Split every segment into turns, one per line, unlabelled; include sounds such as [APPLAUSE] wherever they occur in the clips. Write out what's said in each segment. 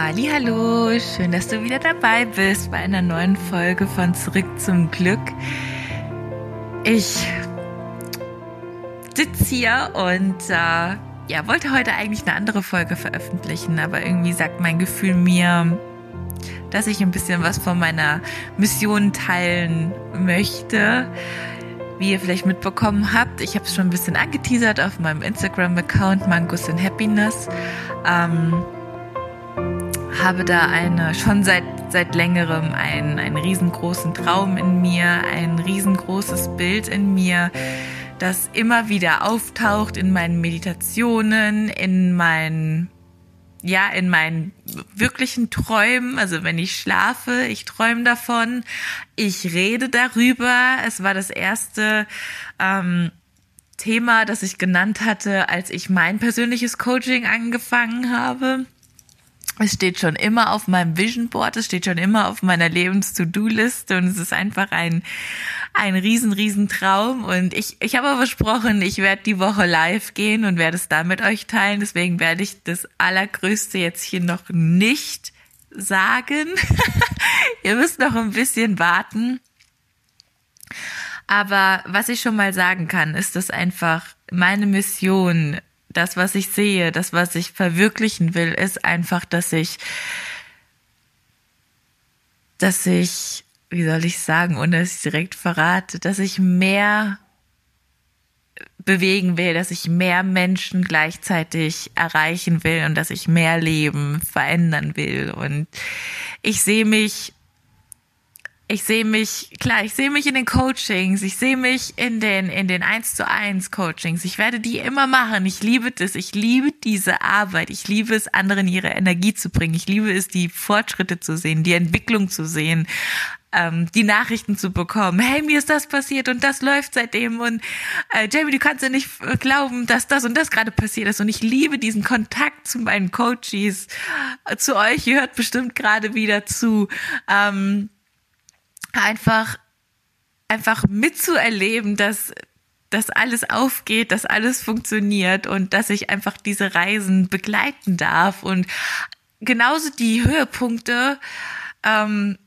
Hallo, schön, dass du wieder dabei bist bei einer neuen Folge von Zurück zum Glück. Ich sitze hier und äh, ja, wollte heute eigentlich eine andere Folge veröffentlichen, aber irgendwie sagt mein Gefühl mir, dass ich ein bisschen was von meiner Mission teilen möchte. Wie ihr vielleicht mitbekommen habt, ich habe es schon ein bisschen angeteasert auf meinem Instagram-Account Mangus in Happiness. Ähm, habe da eine schon seit seit längerem einen, einen riesengroßen Traum in mir, ein riesengroßes Bild in mir, das immer wieder auftaucht in meinen Meditationen, in meinen ja, in meinen wirklichen Träumen, also wenn ich schlafe, ich träume davon, ich rede darüber. Es war das erste ähm, Thema, das ich genannt hatte, als ich mein persönliches Coaching angefangen habe. Es steht schon immer auf meinem Vision Board, es steht schon immer auf meiner Lebens-To-Do-Liste und es ist einfach ein, ein riesen, riesen Traum. Und ich, ich habe versprochen, ich werde die Woche live gehen und werde es da mit euch teilen. Deswegen werde ich das Allergrößte jetzt hier noch nicht sagen. [LAUGHS] Ihr müsst noch ein bisschen warten. Aber was ich schon mal sagen kann, ist, dass einfach meine Mission das, was ich sehe, das, was ich verwirklichen will, ist einfach, dass ich, dass ich, wie soll ich sagen, ohne dass ich direkt verrate, dass ich mehr bewegen will, dass ich mehr Menschen gleichzeitig erreichen will und dass ich mehr Leben verändern will. Und ich sehe mich ich sehe mich, klar, ich sehe mich in den Coachings, ich sehe mich in den, in den 1 zu 1 Coachings. Ich werde die immer machen. Ich liebe das. Ich liebe diese Arbeit. Ich liebe es, anderen ihre Energie zu bringen. Ich liebe es, die Fortschritte zu sehen, die Entwicklung zu sehen, ähm, die Nachrichten zu bekommen. Hey, mir ist das passiert und das läuft seitdem und äh, Jamie, du kannst ja nicht glauben, dass das und das gerade passiert ist. Und ich liebe diesen Kontakt zu meinen Coaches, zu euch. Ihr hört bestimmt gerade wieder zu. Ähm, einfach, einfach mitzuerleben, dass, dass alles aufgeht, dass alles funktioniert und dass ich einfach diese Reisen begleiten darf. Und genauso die Höhepunkte, ähm,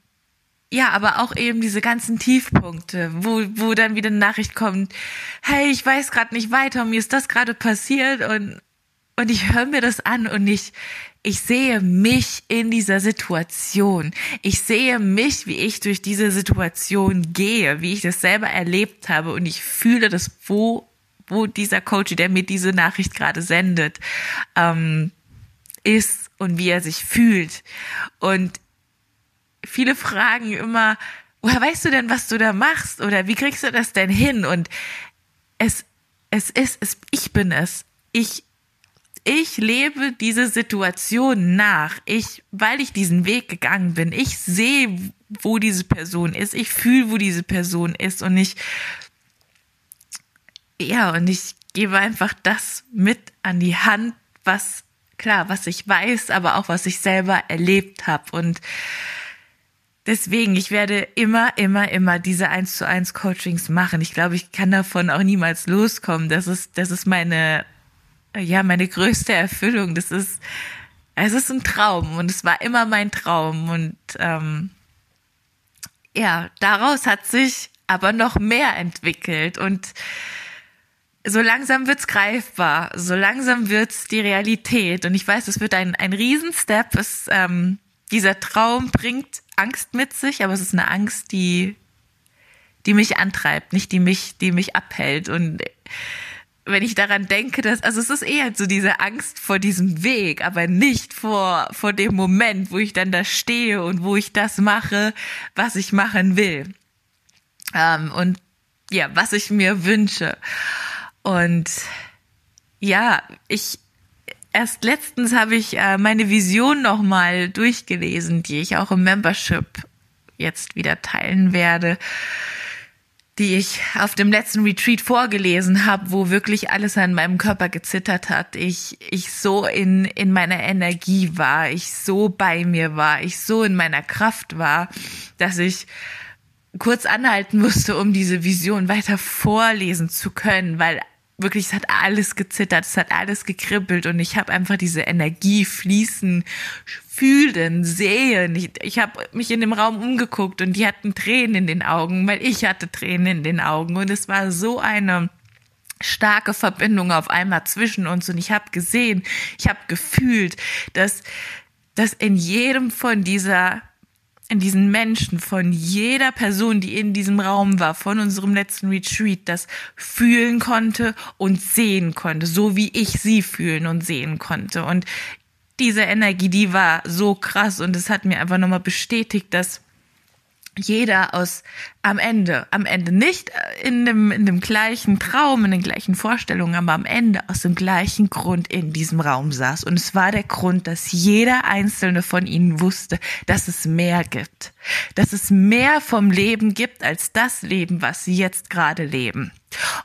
ja, aber auch eben diese ganzen Tiefpunkte, wo, wo dann wieder eine Nachricht kommt, hey, ich weiß gerade nicht weiter, mir ist das gerade passiert und, und ich höre mir das an und ich, ich sehe mich in dieser Situation. Ich sehe mich, wie ich durch diese Situation gehe, wie ich das selber erlebt habe und ich fühle das, wo, wo dieser Coach, der mir diese Nachricht gerade sendet, ähm, ist und wie er sich fühlt. Und viele fragen immer, woher weißt du denn, was du da machst? Oder wie kriegst du das denn hin? Und es, es ist, es, ich bin es. Ich ich lebe diese Situation nach. Ich, weil ich diesen Weg gegangen bin, ich sehe, wo diese Person ist. Ich fühle, wo diese Person ist und ich, ja, und ich gebe einfach das mit an die Hand, was, klar, was ich weiß, aber auch was ich selber erlebt habe und Deswegen, ich werde immer, immer, immer diese eins zu eins Coachings machen. Ich glaube, ich kann davon auch niemals loskommen. Das ist, das ist meine ja, meine größte Erfüllung. Das ist, es ist ein Traum und es war immer mein Traum und ähm, ja, daraus hat sich aber noch mehr entwickelt und so langsam wird's greifbar, so langsam wird's die Realität und ich weiß, es wird ein ein Riesenstep. Es, ähm, dieser Traum bringt Angst mit sich, aber es ist eine Angst, die die mich antreibt, nicht die mich die mich abhält und wenn ich daran denke, dass, also es ist eher so diese Angst vor diesem Weg, aber nicht vor, vor dem Moment, wo ich dann da stehe und wo ich das mache, was ich machen will. Ähm, und ja, was ich mir wünsche. Und ja, ich, erst letztens habe ich äh, meine Vision nochmal durchgelesen, die ich auch im Membership jetzt wieder teilen werde die ich auf dem letzten Retreat vorgelesen habe, wo wirklich alles an meinem Körper gezittert hat. Ich, ich so in, in meiner Energie war, ich so bei mir war, ich so in meiner Kraft war, dass ich kurz anhalten musste, um diese Vision weiter vorlesen zu können, weil wirklich, es hat alles gezittert, es hat alles gekribbelt und ich habe einfach diese Energie fließen, fühlen, sehen. Ich, ich habe mich in dem Raum umgeguckt und die hatten Tränen in den Augen, weil ich hatte Tränen in den Augen und es war so eine starke Verbindung auf einmal zwischen uns und ich habe gesehen, ich habe gefühlt, dass dass in jedem von dieser in diesen Menschen, von jeder Person, die in diesem Raum war, von unserem letzten Retreat, das fühlen konnte und sehen konnte, so wie ich sie fühlen und sehen konnte. Und diese Energie, die war so krass und es hat mir einfach nochmal bestätigt, dass jeder aus am Ende, am Ende nicht in dem, in dem gleichen Traum, in den gleichen Vorstellungen, aber am Ende aus dem gleichen Grund in diesem Raum saß. Und es war der Grund, dass jeder einzelne von ihnen wusste, dass es mehr gibt. Dass es mehr vom Leben gibt als das Leben, was sie jetzt gerade leben.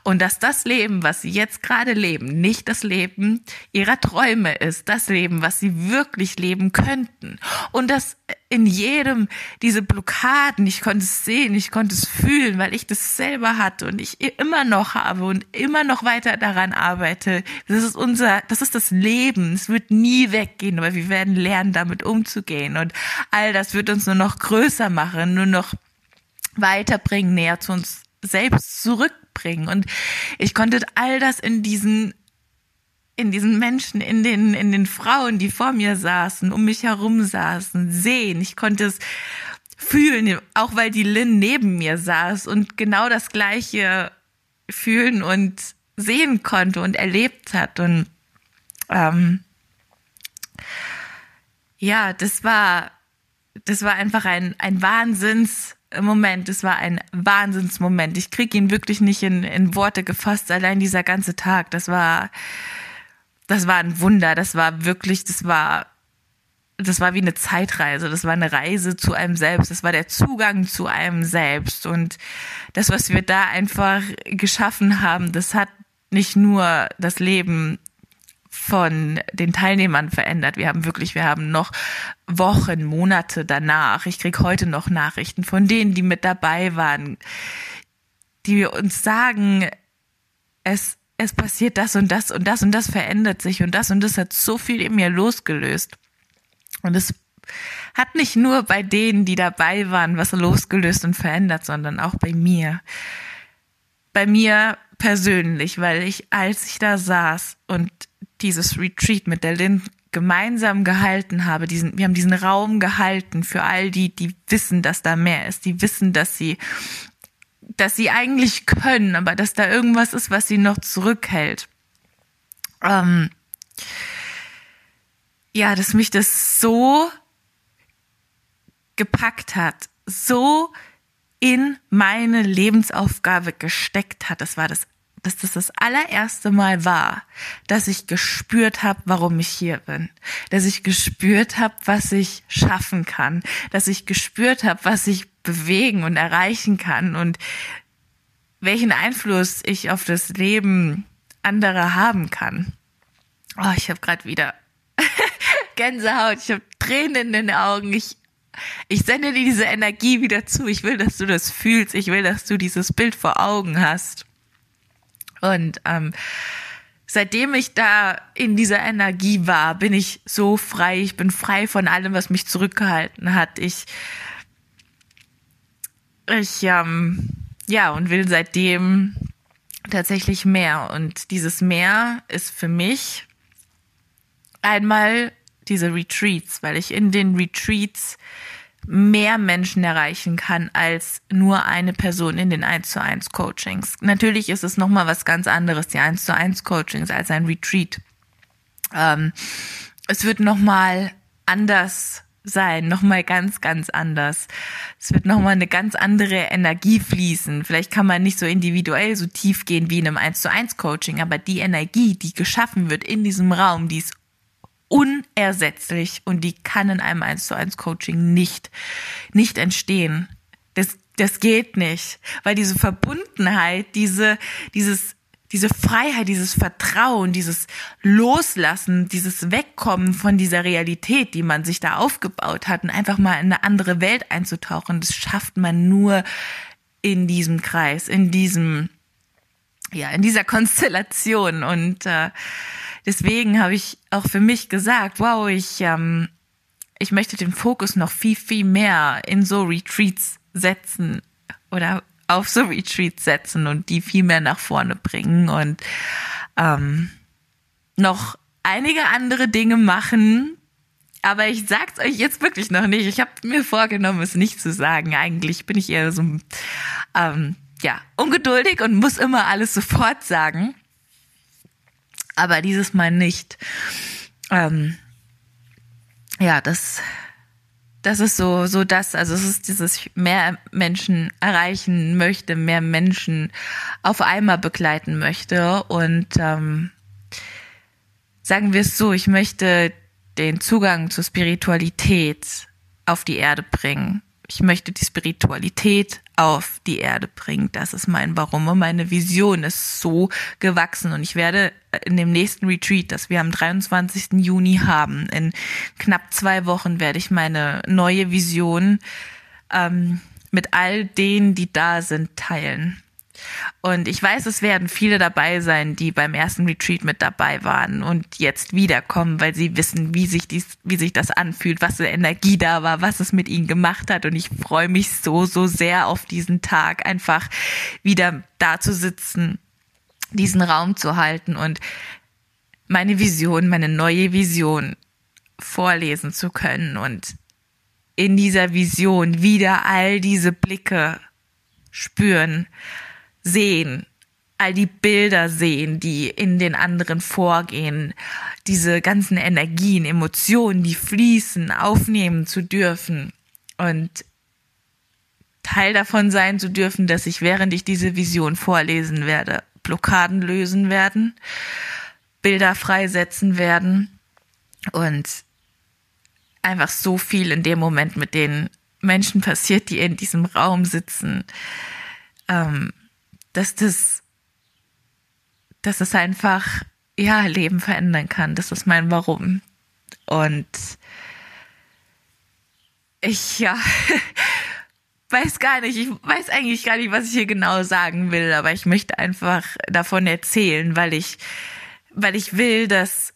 Und dass das Leben, was sie jetzt gerade leben, nicht das Leben ihrer Träume ist, das Leben, was sie wirklich leben könnten. Und dass in jedem diese Blockaden, ich konnte es sehen, ich konnte es fühlen, weil ich das selber hatte und ich immer noch habe und immer noch weiter daran arbeite. Das ist unser, das ist das Leben. Es wird nie weggehen, aber wir werden lernen, damit umzugehen. Und all das wird uns nur noch größer machen, nur noch weiterbringen, näher zu uns selbst zurückbringen. Und ich konnte all das in diesen in diesen Menschen, in den, in den Frauen, die vor mir saßen, um mich herum saßen, sehen. Ich konnte es fühlen, auch weil die Lynn neben mir saß und genau das Gleiche fühlen und sehen konnte und erlebt hat. Und ähm, ja, das war, das war einfach ein, ein Wahnsinns, Moment, es war ein Wahnsinnsmoment. Ich krieg ihn wirklich nicht in, in Worte gefasst, allein dieser ganze Tag. Das war, das war ein Wunder. Das war wirklich, das war, das war wie eine Zeitreise. Das war eine Reise zu einem selbst. Das war der Zugang zu einem selbst. Und das, was wir da einfach geschaffen haben, das hat nicht nur das Leben von den Teilnehmern verändert. Wir haben wirklich, wir haben noch Wochen, Monate danach. Ich krieg heute noch Nachrichten von denen, die mit dabei waren, die uns sagen, es, es passiert das und das und das und das verändert sich und das und das hat so viel in mir losgelöst. Und es hat nicht nur bei denen, die dabei waren, was losgelöst und verändert, sondern auch bei mir. Bei mir persönlich, weil ich, als ich da saß und dieses Retreat mit der Lynn gemeinsam gehalten habe, diesen, wir haben diesen Raum gehalten für all die, die wissen, dass da mehr ist, die wissen, dass sie, dass sie eigentlich können, aber dass da irgendwas ist, was sie noch zurückhält. Ähm, ja, dass mich das so gepackt hat, so in meine Lebensaufgabe gesteckt hat. Das war das dass das das allererste Mal war, dass ich gespürt habe, warum ich hier bin, dass ich gespürt habe, was ich schaffen kann, dass ich gespürt habe, was ich bewegen und erreichen kann und welchen Einfluss ich auf das Leben anderer haben kann. Oh, ich habe gerade wieder Gänsehaut, ich habe Tränen in den Augen. Ich ich sende dir diese Energie wieder zu. Ich will, dass du das fühlst. Ich will, dass du dieses Bild vor Augen hast. Und ähm, seitdem ich da in dieser Energie war, bin ich so frei. Ich bin frei von allem, was mich zurückgehalten hat. Ich, ich, ähm, ja, und will seitdem tatsächlich mehr. Und dieses Mehr ist für mich einmal diese Retreats, weil ich in den Retreats mehr Menschen erreichen kann als nur eine Person in den 1 zu 1 Coachings. Natürlich ist es nochmal was ganz anderes, die 1 zu 1 Coachings als ein Retreat. Ähm, es wird nochmal anders sein, nochmal ganz, ganz anders. Es wird nochmal eine ganz andere Energie fließen. Vielleicht kann man nicht so individuell so tief gehen wie in einem 1 zu 1 Coaching, aber die Energie, die geschaffen wird in diesem Raum, die ist unersetzlich und die kann in einem 1 zu 1 Coaching nicht, nicht entstehen. Das, das geht nicht, weil diese Verbundenheit, diese, dieses, diese Freiheit, dieses Vertrauen, dieses Loslassen, dieses Wegkommen von dieser Realität, die man sich da aufgebaut hat und einfach mal in eine andere Welt einzutauchen, das schafft man nur in diesem Kreis, in diesem ja, in dieser Konstellation. Und äh, deswegen habe ich auch für mich gesagt, wow, ich, ähm, ich möchte den Fokus noch viel, viel mehr in so Retreats setzen oder auf so Retreats setzen und die viel mehr nach vorne bringen und ähm, noch einige andere Dinge machen. Aber ich sag's euch jetzt wirklich noch nicht. Ich habe mir vorgenommen, es nicht zu sagen. Eigentlich bin ich eher so ähm, ja ungeduldig und muss immer alles sofort sagen. Aber dieses Mal nicht. Ähm, ja, das das ist so, so das, also es ist dieses mehr Menschen erreichen möchte, mehr Menschen auf einmal begleiten möchte und ähm, sagen wir es so, ich möchte den Zugang zur Spiritualität auf die Erde bringen ich möchte die Spiritualität auf die Erde bringen. Das ist mein Warum und meine Vision ist so gewachsen. Und ich werde in dem nächsten Retreat, das wir am 23. Juni haben, in knapp zwei Wochen werde ich meine neue Vision ähm, mit all denen, die da sind, teilen. Und ich weiß, es werden viele dabei sein, die beim ersten Retreat mit dabei waren und jetzt wiederkommen, weil sie wissen, wie sich dies, wie sich das anfühlt, was für Energie da war, was es mit ihnen gemacht hat. Und ich freue mich so, so sehr auf diesen Tag, einfach wieder da zu sitzen, diesen Raum zu halten und meine Vision, meine neue Vision vorlesen zu können und in dieser Vision wieder all diese Blicke spüren, sehen, all die Bilder sehen, die in den anderen vorgehen, diese ganzen Energien, Emotionen, die fließen, aufnehmen zu dürfen und Teil davon sein zu dürfen, dass ich, während ich diese Vision vorlesen werde, Blockaden lösen werden, Bilder freisetzen werden und einfach so viel in dem Moment mit den Menschen passiert, die in diesem Raum sitzen. Ähm, dass das, dass das einfach, ja, Leben verändern kann. Das ist mein Warum. Und ich, ja, [LAUGHS] weiß gar nicht, ich weiß eigentlich gar nicht, was ich hier genau sagen will, aber ich möchte einfach davon erzählen, weil ich, weil ich will, dass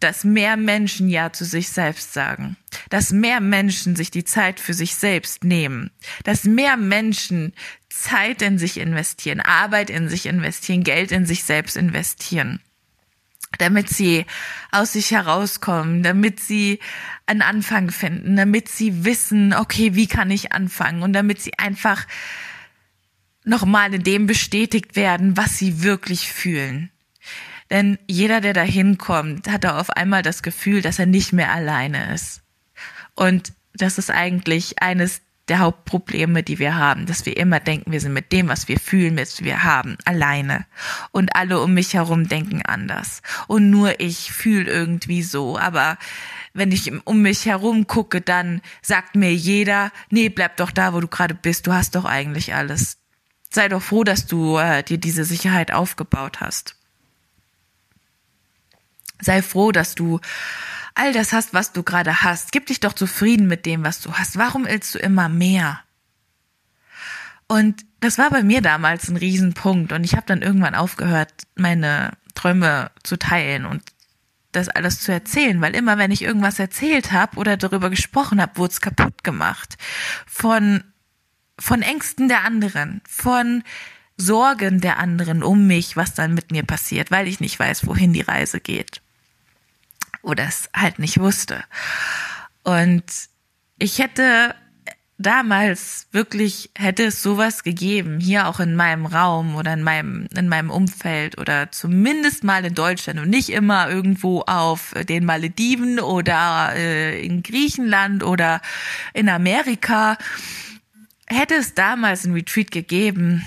dass mehr Menschen Ja zu sich selbst sagen, dass mehr Menschen sich die Zeit für sich selbst nehmen, dass mehr Menschen Zeit in sich investieren, Arbeit in sich investieren, Geld in sich selbst investieren, damit sie aus sich herauskommen, damit sie einen Anfang finden, damit sie wissen, okay, wie kann ich anfangen und damit sie einfach nochmal in dem bestätigt werden, was sie wirklich fühlen. Denn jeder, der da hinkommt, hat da auf einmal das Gefühl, dass er nicht mehr alleine ist. Und das ist eigentlich eines der Hauptprobleme, die wir haben, dass wir immer denken, wir sind mit dem, was wir fühlen, was wir haben, alleine. Und alle um mich herum denken anders. Und nur ich fühle irgendwie so. Aber wenn ich um mich herum gucke, dann sagt mir jeder, nee, bleib doch da, wo du gerade bist. Du hast doch eigentlich alles. Sei doch froh, dass du äh, dir diese Sicherheit aufgebaut hast. Sei froh, dass du all das hast, was du gerade hast. Gib dich doch zufrieden mit dem, was du hast. Warum willst du immer mehr? Und das war bei mir damals ein Riesenpunkt. Und ich habe dann irgendwann aufgehört, meine Träume zu teilen und das alles zu erzählen, weil immer wenn ich irgendwas erzählt habe oder darüber gesprochen habe, wurde es kaputt gemacht. Von, von Ängsten der anderen, von Sorgen der anderen um mich, was dann mit mir passiert, weil ich nicht weiß, wohin die Reise geht oder es halt nicht wusste. Und ich hätte damals wirklich hätte es sowas gegeben, hier auch in meinem Raum oder in meinem, in meinem Umfeld oder zumindest mal in Deutschland und nicht immer irgendwo auf den Malediven oder äh, in Griechenland oder in Amerika, hätte es damals ein Retreat gegeben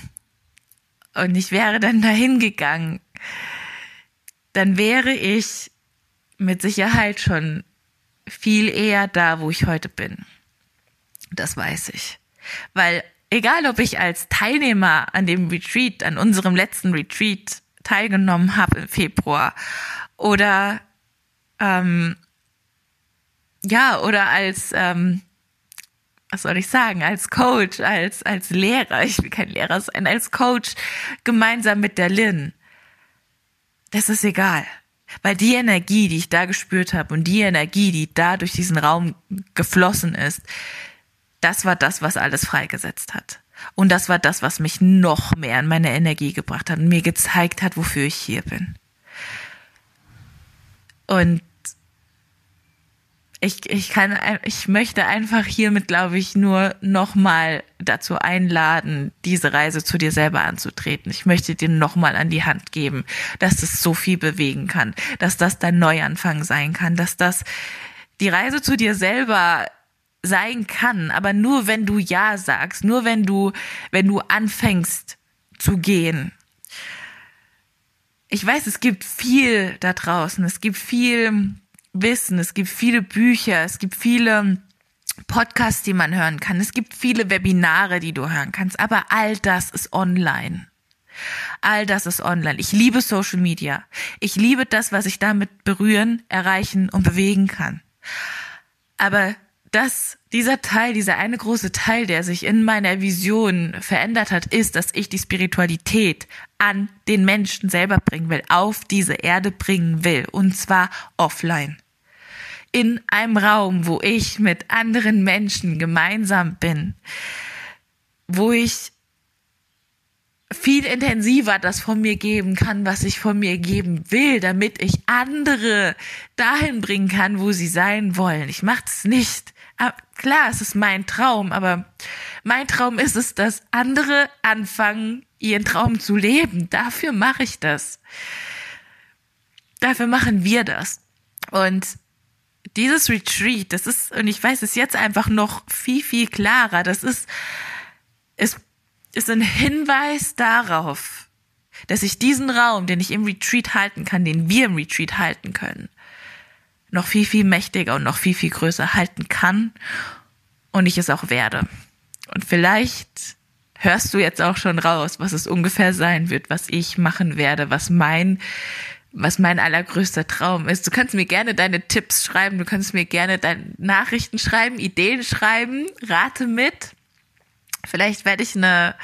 und ich wäre dann dahin gegangen, dann wäre ich mit Sicherheit schon viel eher da, wo ich heute bin. Das weiß ich. Weil egal, ob ich als Teilnehmer an dem Retreat, an unserem letzten Retreat teilgenommen habe im Februar oder ähm, ja, oder als ähm, was soll ich sagen, als Coach, als, als Lehrer, ich will kein Lehrer sein, als Coach gemeinsam mit der Lynn. Das ist egal. Weil die Energie, die ich da gespürt habe und die Energie, die da durch diesen Raum geflossen ist, das war das, was alles freigesetzt hat. Und das war das, was mich noch mehr in meine Energie gebracht hat und mir gezeigt hat, wofür ich hier bin. Und ich, ich kann, ich möchte einfach hiermit, glaube ich, nur nochmal dazu einladen, diese Reise zu dir selber anzutreten. Ich möchte dir nochmal an die Hand geben, dass das so viel bewegen kann, dass das dein Neuanfang sein kann, dass das die Reise zu dir selber sein kann, aber nur wenn du Ja sagst, nur wenn du, wenn du anfängst zu gehen. Ich weiß, es gibt viel da draußen, es gibt viel Wissen, es gibt viele Bücher, es gibt viele Podcasts, die man hören kann, es gibt viele Webinare, die du hören kannst, aber all das ist online. All das ist online. Ich liebe Social Media. Ich liebe das, was ich damit berühren, erreichen und bewegen kann. Aber das, dieser Teil, dieser eine große Teil, der sich in meiner Vision verändert hat, ist, dass ich die Spiritualität an den Menschen selber bringen will, auf diese Erde bringen will, und zwar offline in einem Raum, wo ich mit anderen Menschen gemeinsam bin, wo ich viel intensiver das von mir geben kann, was ich von mir geben will, damit ich andere dahin bringen kann, wo sie sein wollen. Ich mache es nicht. Ah, klar, es ist mein Traum, aber mein Traum ist es, dass andere anfangen, ihren Traum zu leben. Dafür mache ich das. Dafür machen wir das. Und dieses Retreat, das ist, und ich weiß es jetzt einfach noch viel, viel klarer, das ist, es ist ein Hinweis darauf, dass ich diesen Raum, den ich im Retreat halten kann, den wir im Retreat halten können, noch viel, viel mächtiger und noch viel, viel größer halten kann und ich es auch werde. Und vielleicht hörst du jetzt auch schon raus, was es ungefähr sein wird, was ich machen werde, was mein was mein allergrößter Traum ist. Du kannst mir gerne deine Tipps schreiben, du kannst mir gerne deine Nachrichten schreiben, Ideen schreiben, rate mit. Vielleicht werde ich eine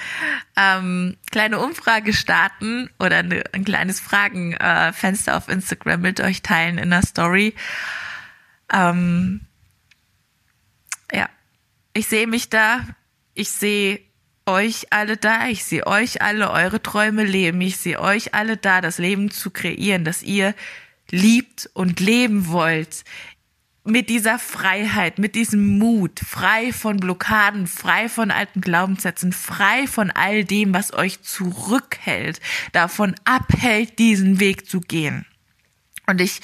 ähm, kleine Umfrage starten oder eine, ein kleines Fragenfenster äh, auf Instagram mit euch teilen in der Story. Ähm, ja, ich sehe mich da. Ich sehe euch alle da, ich sehe euch alle eure Träume leben, ich sehe euch alle da, das Leben zu kreieren, dass ihr liebt und leben wollt. Mit dieser Freiheit, mit diesem Mut, frei von Blockaden, frei von alten Glaubenssätzen, frei von all dem, was euch zurückhält, davon abhält, diesen Weg zu gehen. Und ich,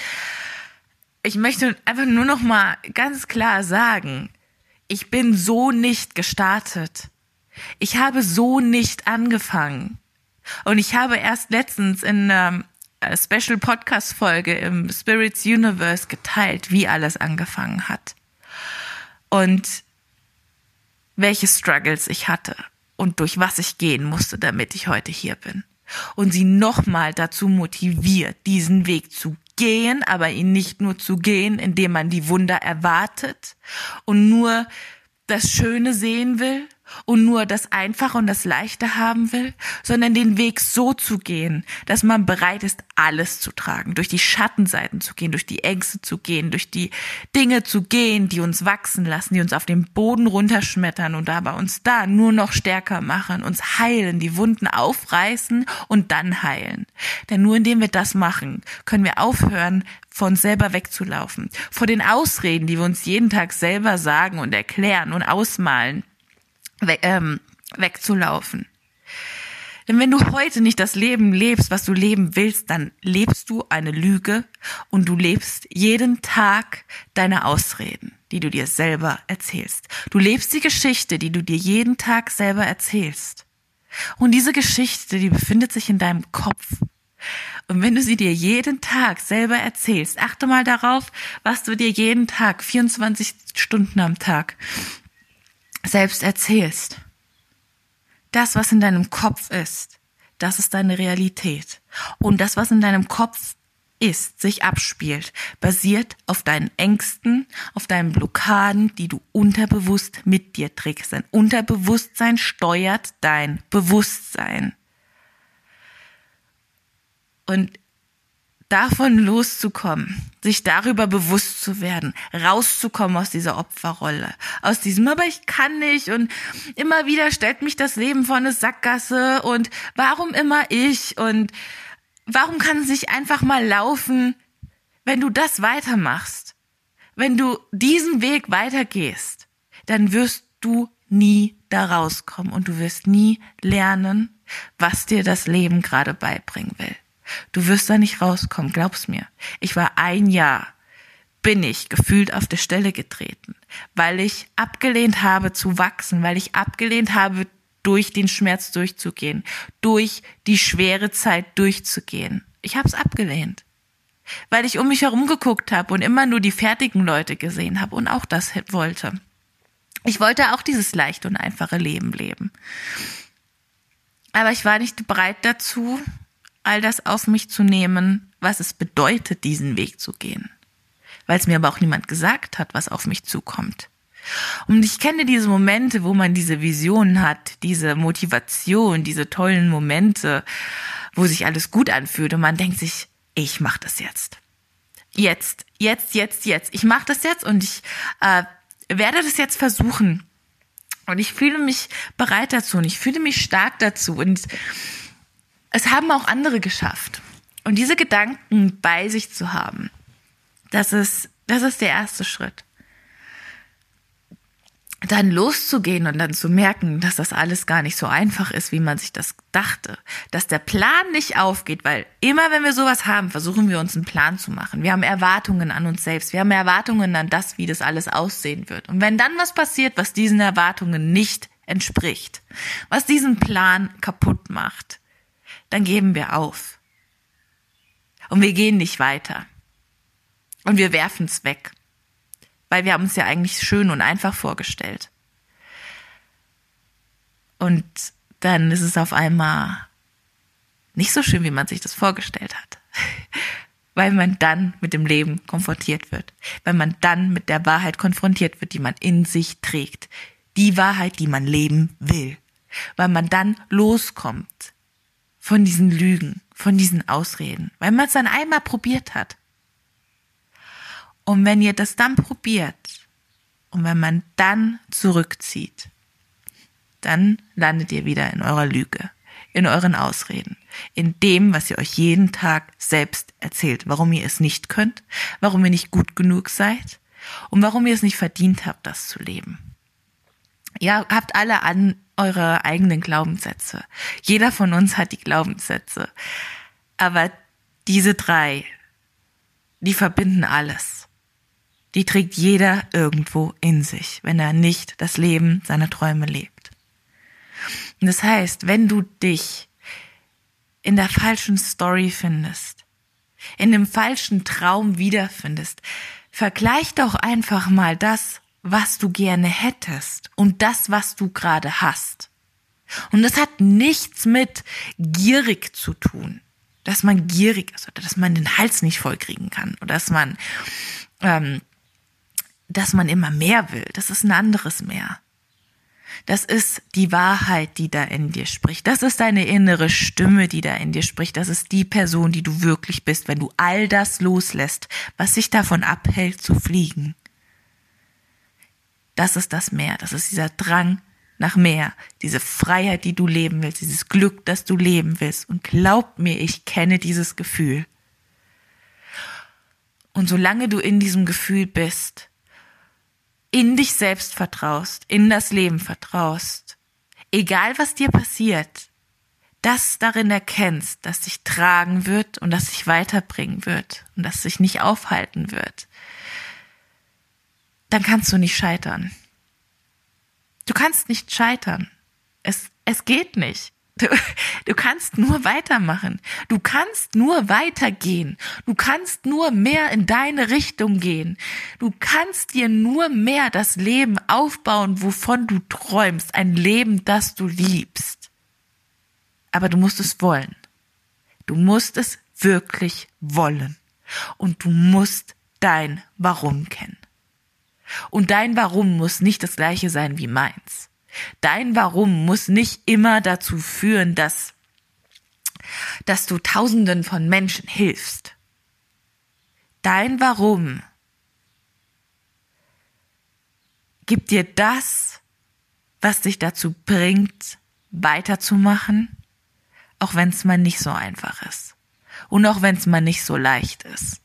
ich möchte einfach nur noch mal ganz klar sagen, ich bin so nicht gestartet. Ich habe so nicht angefangen. Und ich habe erst letztens in einer Special Podcast Folge im Spirits Universe geteilt, wie alles angefangen hat. Und welche Struggles ich hatte und durch was ich gehen musste, damit ich heute hier bin. Und sie nochmal dazu motiviert, diesen Weg zu gehen, aber ihn nicht nur zu gehen, indem man die Wunder erwartet und nur das Schöne sehen will, und nur das Einfache und das Leichte haben will, sondern den Weg so zu gehen, dass man bereit ist, alles zu tragen, durch die Schattenseiten zu gehen, durch die Ängste zu gehen, durch die Dinge zu gehen, die uns wachsen lassen, die uns auf den Boden runterschmettern und aber uns da nur noch stärker machen, uns heilen, die Wunden aufreißen und dann heilen. Denn nur indem wir das machen, können wir aufhören, von uns selber wegzulaufen, vor den Ausreden, die wir uns jeden Tag selber sagen und erklären und ausmalen, we ähm, wegzulaufen. Denn wenn du heute nicht das Leben lebst, was du leben willst, dann lebst du eine Lüge und du lebst jeden Tag deine Ausreden, die du dir selber erzählst. Du lebst die Geschichte, die du dir jeden Tag selber erzählst. Und diese Geschichte, die befindet sich in deinem Kopf. Und wenn du sie dir jeden Tag selber erzählst, achte mal darauf, was du dir jeden Tag, 24 Stunden am Tag, selbst erzählst. Das, was in deinem Kopf ist, das ist deine Realität. Und das, was in deinem Kopf ist, sich abspielt, basiert auf deinen Ängsten, auf deinen Blockaden, die du unterbewusst mit dir trägst. Dein Unterbewusstsein steuert dein Bewusstsein. Und davon loszukommen, sich darüber bewusst zu werden, rauszukommen aus dieser Opferrolle, aus diesem, aber ich kann nicht und immer wieder stellt mich das Leben vor eine Sackgasse und warum immer ich und warum kann es nicht einfach mal laufen, wenn du das weitermachst, wenn du diesen Weg weitergehst, dann wirst du nie da rauskommen und du wirst nie lernen, was dir das Leben gerade beibringen will. Du wirst da nicht rauskommen, glaub's mir. Ich war ein Jahr, bin ich gefühlt auf der Stelle getreten, weil ich abgelehnt habe zu wachsen, weil ich abgelehnt habe, durch den Schmerz durchzugehen, durch die schwere Zeit durchzugehen. Ich habe es abgelehnt, weil ich um mich herum geguckt habe und immer nur die fertigen Leute gesehen habe und auch das wollte. Ich wollte auch dieses leichte und einfache Leben leben. Aber ich war nicht bereit dazu, all das auf mich zu nehmen, was es bedeutet, diesen Weg zu gehen. Weil es mir aber auch niemand gesagt hat, was auf mich zukommt. Und ich kenne diese Momente, wo man diese Vision hat, diese Motivation, diese tollen Momente, wo sich alles gut anfühlt und man denkt sich, ich mache das jetzt. Jetzt, jetzt, jetzt, jetzt. Ich mache das jetzt und ich äh, werde das jetzt versuchen. Und ich fühle mich bereit dazu und ich fühle mich stark dazu. Und es haben auch andere geschafft. Und diese Gedanken bei sich zu haben, das ist, das ist der erste Schritt. Dann loszugehen und dann zu merken, dass das alles gar nicht so einfach ist, wie man sich das dachte. Dass der Plan nicht aufgeht, weil immer wenn wir sowas haben, versuchen wir uns einen Plan zu machen. Wir haben Erwartungen an uns selbst. Wir haben Erwartungen an das, wie das alles aussehen wird. Und wenn dann was passiert, was diesen Erwartungen nicht entspricht, was diesen Plan kaputt macht, dann geben wir auf. Und wir gehen nicht weiter. Und wir werfen es weg. Weil wir haben uns ja eigentlich schön und einfach vorgestellt. Und dann ist es auf einmal nicht so schön, wie man sich das vorgestellt hat. [LAUGHS] Weil man dann mit dem Leben konfrontiert wird. Weil man dann mit der Wahrheit konfrontiert wird, die man in sich trägt. Die Wahrheit, die man leben will. Weil man dann loskommt von diesen Lügen, von diesen Ausreden, weil man es dann einmal probiert hat. Und wenn ihr das dann probiert und wenn man dann zurückzieht, dann landet ihr wieder in eurer Lüge, in euren Ausreden, in dem, was ihr euch jeden Tag selbst erzählt, warum ihr es nicht könnt, warum ihr nicht gut genug seid und warum ihr es nicht verdient habt, das zu leben. Ihr habt alle an eure eigenen Glaubenssätze. Jeder von uns hat die Glaubenssätze. Aber diese drei, die verbinden alles. Die trägt jeder irgendwo in sich, wenn er nicht das Leben seiner Träume lebt. Und das heißt, wenn du dich in der falschen Story findest, in dem falschen Traum wiederfindest, vergleich doch einfach mal das, was du gerne hättest und das, was du gerade hast. Und das hat nichts mit gierig zu tun, dass man gierig ist oder dass man den Hals nicht vollkriegen kann oder dass man, ähm, dass man immer mehr will. Das ist ein anderes Mehr. Das ist die Wahrheit, die da in dir spricht. Das ist deine innere Stimme, die da in dir spricht. Das ist die Person, die du wirklich bist, wenn du all das loslässt, was sich davon abhält zu fliegen. Das ist das Meer, das ist dieser Drang nach mehr, diese Freiheit, die du leben willst, dieses Glück, das du leben willst. Und glaub mir, ich kenne dieses Gefühl. Und solange du in diesem Gefühl bist, in dich selbst vertraust, in das Leben vertraust, egal was dir passiert, das darin erkennst, dass dich tragen wird und das dich weiterbringen wird und das dich nicht aufhalten wird, dann kannst du nicht scheitern. Du kannst nicht scheitern. Es, es geht nicht. Du, du kannst nur weitermachen. Du kannst nur weitergehen. Du kannst nur mehr in deine Richtung gehen. Du kannst dir nur mehr das Leben aufbauen, wovon du träumst. Ein Leben, das du liebst. Aber du musst es wollen. Du musst es wirklich wollen. Und du musst dein Warum kennen. Und dein Warum muss nicht das gleiche sein wie meins. Dein Warum muss nicht immer dazu führen, dass, dass du Tausenden von Menschen hilfst. Dein Warum gibt dir das, was dich dazu bringt, weiterzumachen, auch wenn es mal nicht so einfach ist. Und auch wenn es mal nicht so leicht ist.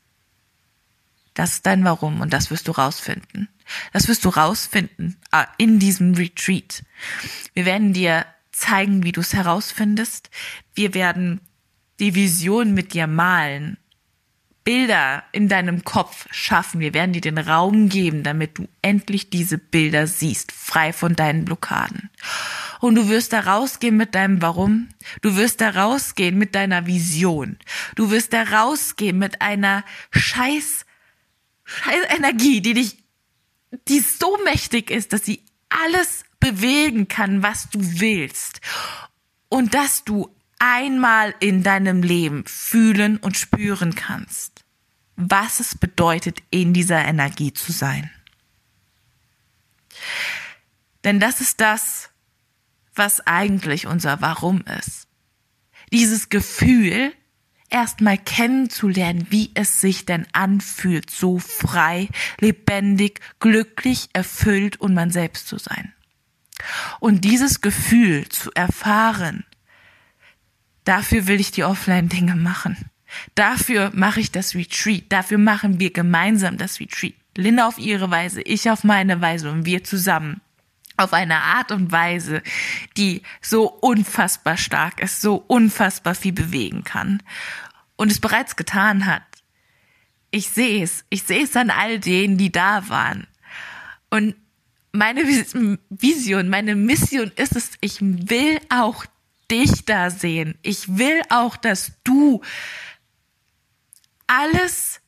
Das ist dein Warum und das wirst du rausfinden. Das wirst du rausfinden ah, in diesem Retreat. Wir werden dir zeigen, wie du es herausfindest. Wir werden die Vision mit dir malen. Bilder in deinem Kopf schaffen. Wir werden dir den Raum geben, damit du endlich diese Bilder siehst, frei von deinen Blockaden. Und du wirst da rausgehen mit deinem Warum. Du wirst da rausgehen mit deiner Vision. Du wirst da rausgehen mit einer scheiß, scheiß Energie, die dich die so mächtig ist, dass sie alles bewegen kann, was du willst. Und dass du einmal in deinem Leben fühlen und spüren kannst, was es bedeutet, in dieser Energie zu sein. Denn das ist das, was eigentlich unser Warum ist. Dieses Gefühl, erstmal kennenzulernen, wie es sich denn anfühlt, so frei, lebendig, glücklich, erfüllt und man selbst zu sein. Und dieses Gefühl zu erfahren, dafür will ich die Offline-Dinge machen. Dafür mache ich das Retreat. Dafür machen wir gemeinsam das Retreat. Linda auf ihre Weise, ich auf meine Weise und wir zusammen auf eine Art und Weise, die so unfassbar stark ist, so unfassbar viel bewegen kann und es bereits getan hat. Ich sehe es, ich sehe es an all denen, die da waren. Und meine Vision, meine Mission ist es, ich will auch dich da sehen. Ich will auch, dass du alles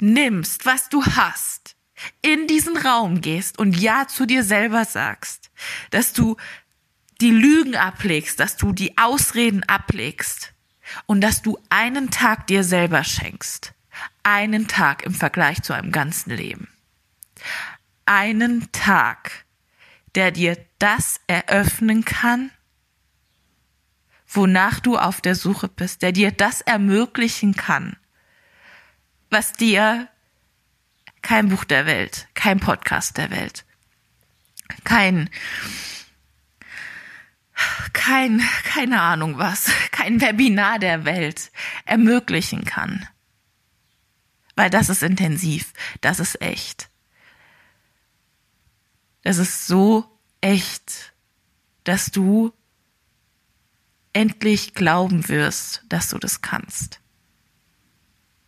nimmst, was du hast in diesen Raum gehst und Ja zu dir selber sagst, dass du die Lügen ablegst, dass du die Ausreden ablegst und dass du einen Tag dir selber schenkst. Einen Tag im Vergleich zu einem ganzen Leben. Einen Tag, der dir das eröffnen kann, wonach du auf der Suche bist, der dir das ermöglichen kann, was dir kein Buch der Welt, kein Podcast der Welt, kein, kein, keine Ahnung was, kein Webinar der Welt ermöglichen kann. Weil das ist intensiv, das ist echt. Das ist so echt, dass du endlich glauben wirst, dass du das kannst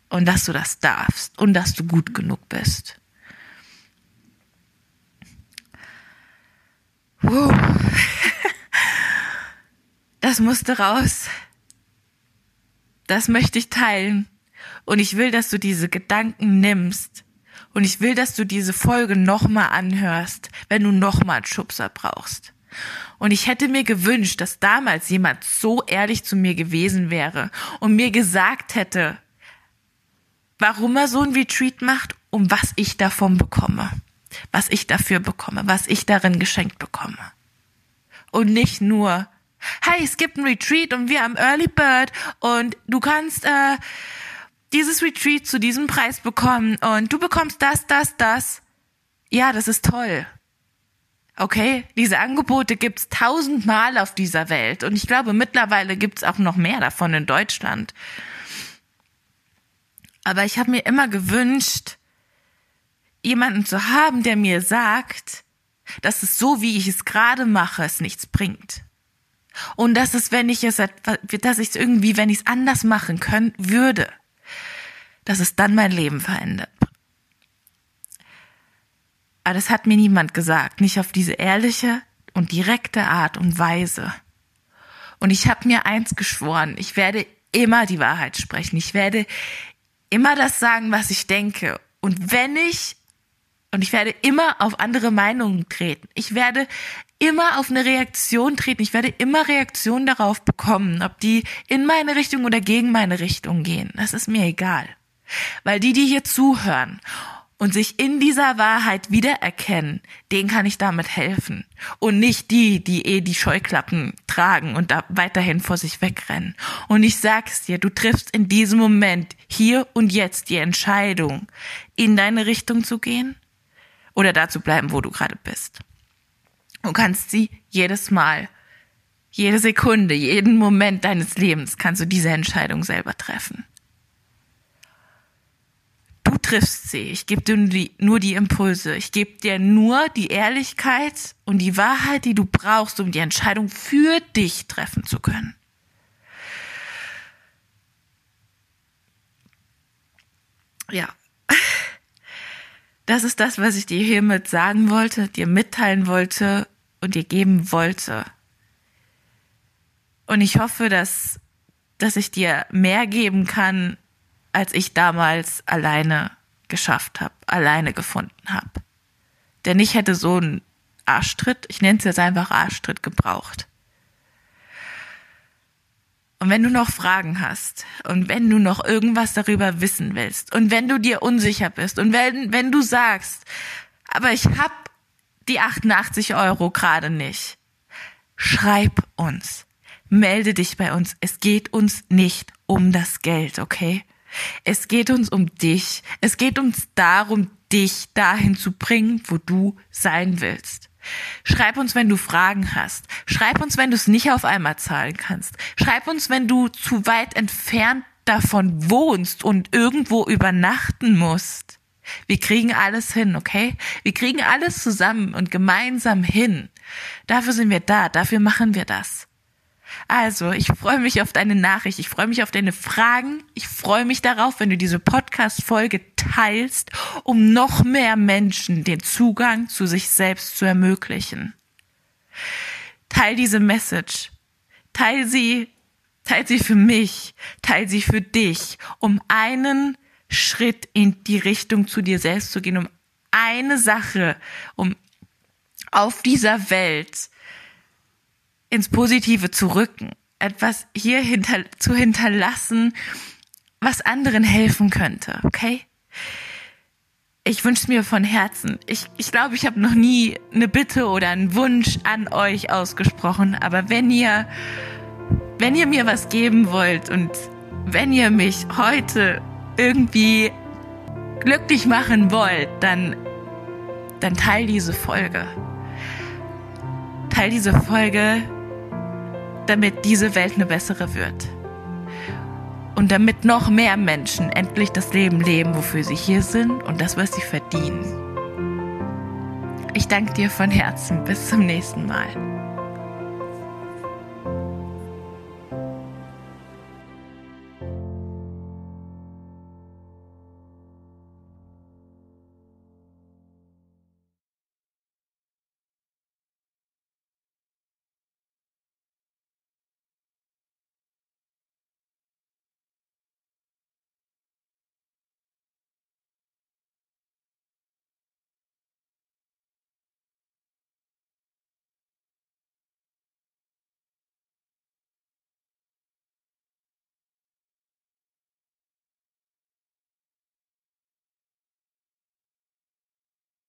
und dass du das darfst und dass du gut genug bist. Wow. [LAUGHS] Das musste raus. Das möchte ich teilen. Und ich will, dass du diese Gedanken nimmst. Und ich will, dass du diese Folge nochmal anhörst, wenn du nochmal einen Schubser brauchst. Und ich hätte mir gewünscht, dass damals jemand so ehrlich zu mir gewesen wäre und mir gesagt hätte, warum er so ein Retreat macht und was ich davon bekomme. Was ich dafür bekomme, was ich darin geschenkt bekomme. Und nicht nur, hey, es gibt ein Retreat und wir haben Early Bird und du kannst äh, dieses Retreat zu diesem Preis bekommen und du bekommst das, das, das. Ja, das ist toll. Okay, diese Angebote gibt's tausendmal auf dieser Welt und ich glaube mittlerweile gibt's auch noch mehr davon in Deutschland. Aber ich habe mir immer gewünscht, jemanden zu haben, der mir sagt, dass es so, wie ich es gerade mache, es nichts bringt. Und dass es, wenn ich es, dass ich es irgendwie, wenn ich es anders machen können würde, dass es dann mein Leben verändert. Aber das hat mir niemand gesagt, nicht auf diese ehrliche und direkte Art und Weise. Und ich habe mir eins geschworen, ich werde immer die Wahrheit sprechen. Ich werde immer das sagen, was ich denke. Und wenn ich, und ich werde immer auf andere Meinungen treten. Ich werde immer auf eine Reaktion treten. Ich werde immer Reaktionen darauf bekommen, ob die in meine Richtung oder gegen meine Richtung gehen. Das ist mir egal. Weil die, die hier zuhören und sich in dieser Wahrheit wiedererkennen, denen kann ich damit helfen. Und nicht die, die eh die Scheuklappen tragen und da weiterhin vor sich wegrennen. Und ich sag's dir, du triffst in diesem Moment, hier und jetzt, die Entscheidung, in deine Richtung zu gehen oder da zu bleiben, wo du gerade bist. Du kannst sie jedes Mal, jede Sekunde, jeden Moment deines Lebens kannst du diese Entscheidung selber treffen. Du triffst sie. Ich gebe dir nur die, nur die Impulse. Ich gebe dir nur die Ehrlichkeit und die Wahrheit, die du brauchst, um die Entscheidung für dich treffen zu können. Ja. Das ist das, was ich dir hiermit sagen wollte, dir mitteilen wollte und dir geben wollte. Und ich hoffe, dass, dass ich dir mehr geben kann, als ich damals alleine geschafft habe, alleine gefunden habe. Denn ich hätte so einen Arschtritt, ich nenne es jetzt einfach Arschtritt, gebraucht. Und wenn du noch Fragen hast und wenn du noch irgendwas darüber wissen willst und wenn du dir unsicher bist und wenn, wenn du sagst, aber ich hab die 88 Euro gerade nicht, schreib uns, melde dich bei uns. Es geht uns nicht um das Geld, okay? Es geht uns um dich. Es geht uns darum, dich dahin zu bringen, wo du sein willst. Schreib uns, wenn du Fragen hast. Schreib uns, wenn du es nicht auf einmal zahlen kannst. Schreib uns, wenn du zu weit entfernt davon wohnst und irgendwo übernachten musst. Wir kriegen alles hin, okay? Wir kriegen alles zusammen und gemeinsam hin. Dafür sind wir da, dafür machen wir das. Also, ich freue mich auf deine Nachricht, ich freue mich auf deine Fragen, ich freue mich darauf, wenn du diese Podcast-Folge teilst, um noch mehr Menschen den Zugang zu sich selbst zu ermöglichen. Teil diese Message. Teil sie, teil sie für mich, teil sie für dich, um einen Schritt in die Richtung zu dir selbst zu gehen, um eine Sache, um auf dieser Welt ins Positive zu rücken, etwas hier hinter, zu hinterlassen, was anderen helfen könnte, okay? Ich wünsche mir von Herzen. Ich glaube, ich, glaub, ich habe noch nie eine Bitte oder einen Wunsch an euch ausgesprochen, aber wenn ihr, wenn ihr mir was geben wollt und wenn ihr mich heute irgendwie glücklich machen wollt, dann, dann teil diese Folge. Teil diese Folge damit diese Welt eine bessere wird. Und damit noch mehr Menschen endlich das Leben leben, wofür sie hier sind und das, was sie verdienen. Ich danke dir von Herzen. Bis zum nächsten Mal.